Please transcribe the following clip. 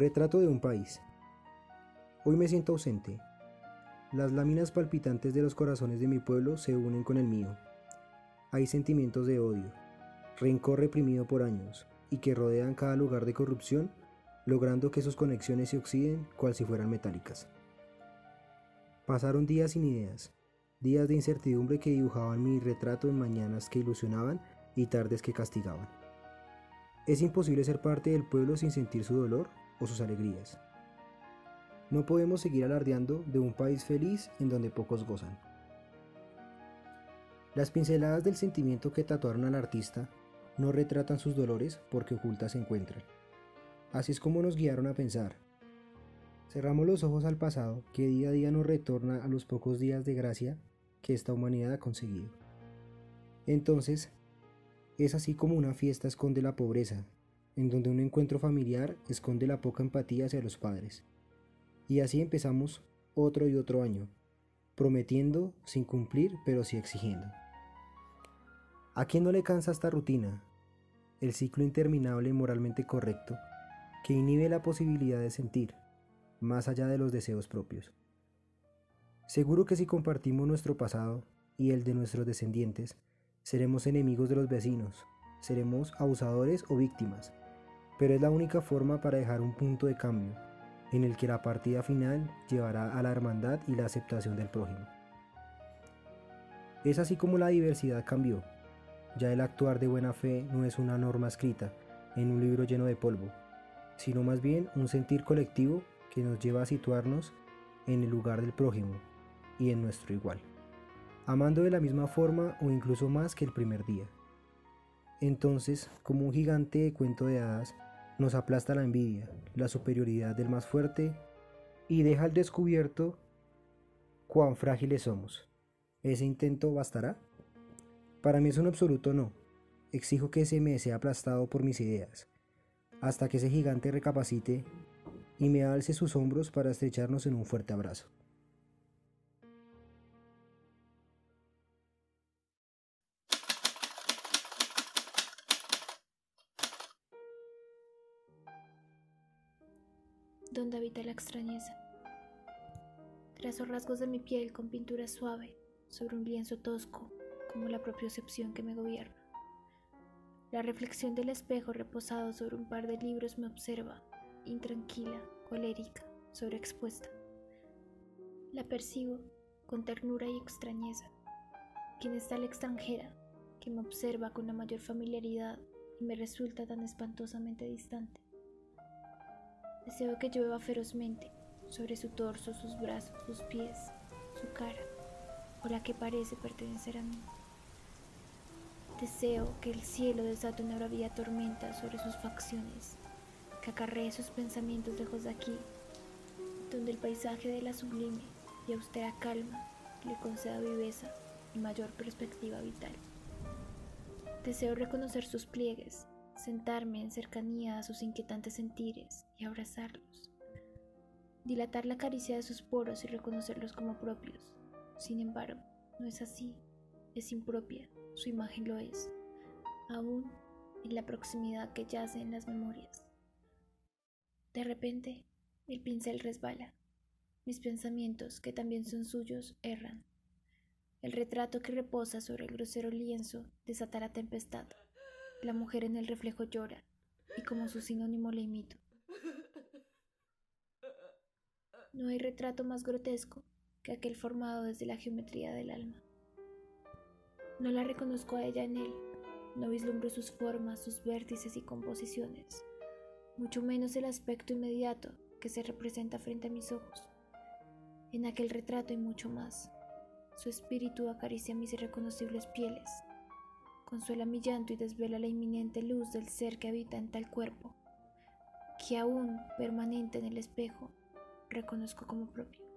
Retrato de un país. Hoy me siento ausente. Las láminas palpitantes de los corazones de mi pueblo se unen con el mío. Hay sentimientos de odio, rencor reprimido por años, y que rodean cada lugar de corrupción, logrando que sus conexiones se oxiden cual si fueran metálicas. Pasaron días sin ideas, días de incertidumbre que dibujaban mi retrato en mañanas que ilusionaban y tardes que castigaban. Es imposible ser parte del pueblo sin sentir su dolor o sus alegrías. No podemos seguir alardeando de un país feliz en donde pocos gozan. Las pinceladas del sentimiento que tatuaron al artista no retratan sus dolores porque ocultas se encuentran. Así es como nos guiaron a pensar. Cerramos los ojos al pasado que día a día nos retorna a los pocos días de gracia que esta humanidad ha conseguido. Entonces, es así como una fiesta esconde la pobreza en donde un encuentro familiar esconde la poca empatía hacia los padres. Y así empezamos otro y otro año, prometiendo sin cumplir, pero sí exigiendo. ¿A quién no le cansa esta rutina? El ciclo interminable y moralmente correcto que inhibe la posibilidad de sentir, más allá de los deseos propios. Seguro que si compartimos nuestro pasado y el de nuestros descendientes, seremos enemigos de los vecinos, seremos abusadores o víctimas, pero es la única forma para dejar un punto de cambio, en el que la partida final llevará a la hermandad y la aceptación del prójimo. Es así como la diversidad cambió. Ya el actuar de buena fe no es una norma escrita en un libro lleno de polvo, sino más bien un sentir colectivo que nos lleva a situarnos en el lugar del prójimo y en nuestro igual, amando de la misma forma o incluso más que el primer día. Entonces, como un gigante de cuento de hadas, nos aplasta la envidia, la superioridad del más fuerte y deja al descubierto cuán frágiles somos. ¿Ese intento bastará? Para mí es un absoluto no. Exijo que se me sea aplastado por mis ideas, hasta que ese gigante recapacite y me alce sus hombros para estrecharnos en un fuerte abrazo. Donde habita la extrañeza. Trazo rasgos de mi piel con pintura suave sobre un lienzo tosco, como la propia excepción que me gobierna. La reflexión del espejo reposado sobre un par de libros me observa, intranquila, colérica, sobreexpuesta. La percibo con ternura y extrañeza. ¿Quién está la extranjera que me observa con la mayor familiaridad y me resulta tan espantosamente distante? Deseo que llueva ferozmente sobre su torso, sus brazos, sus pies, su cara, o la que parece pertenecer a mí. Deseo que el cielo desate una bravía tormenta sobre sus facciones, que acarree sus pensamientos lejos de aquí, donde el paisaje de la sublime y austera calma le conceda viveza y mayor perspectiva vital. Deseo reconocer sus pliegues, sentarme en cercanía a sus inquietantes sentires y abrazarlos, dilatar la caricia de sus poros y reconocerlos como propios. Sin embargo, no es así, es impropia, su imagen lo es, aún en la proximidad que yace en las memorias. De repente, el pincel resbala, mis pensamientos, que también son suyos, erran. El retrato que reposa sobre el grosero lienzo desata tempestad. La mujer en el reflejo llora, y como su sinónimo le imito. No hay retrato más grotesco que aquel formado desde la geometría del alma. No la reconozco a ella en él, no vislumbro sus formas, sus vértices y composiciones, mucho menos el aspecto inmediato que se representa frente a mis ojos. En aquel retrato hay mucho más. Su espíritu acaricia mis irreconocibles pieles, consuela mi llanto y desvela la inminente luz del ser que habita en tal cuerpo, que aún permanente en el espejo, reconozco como propio.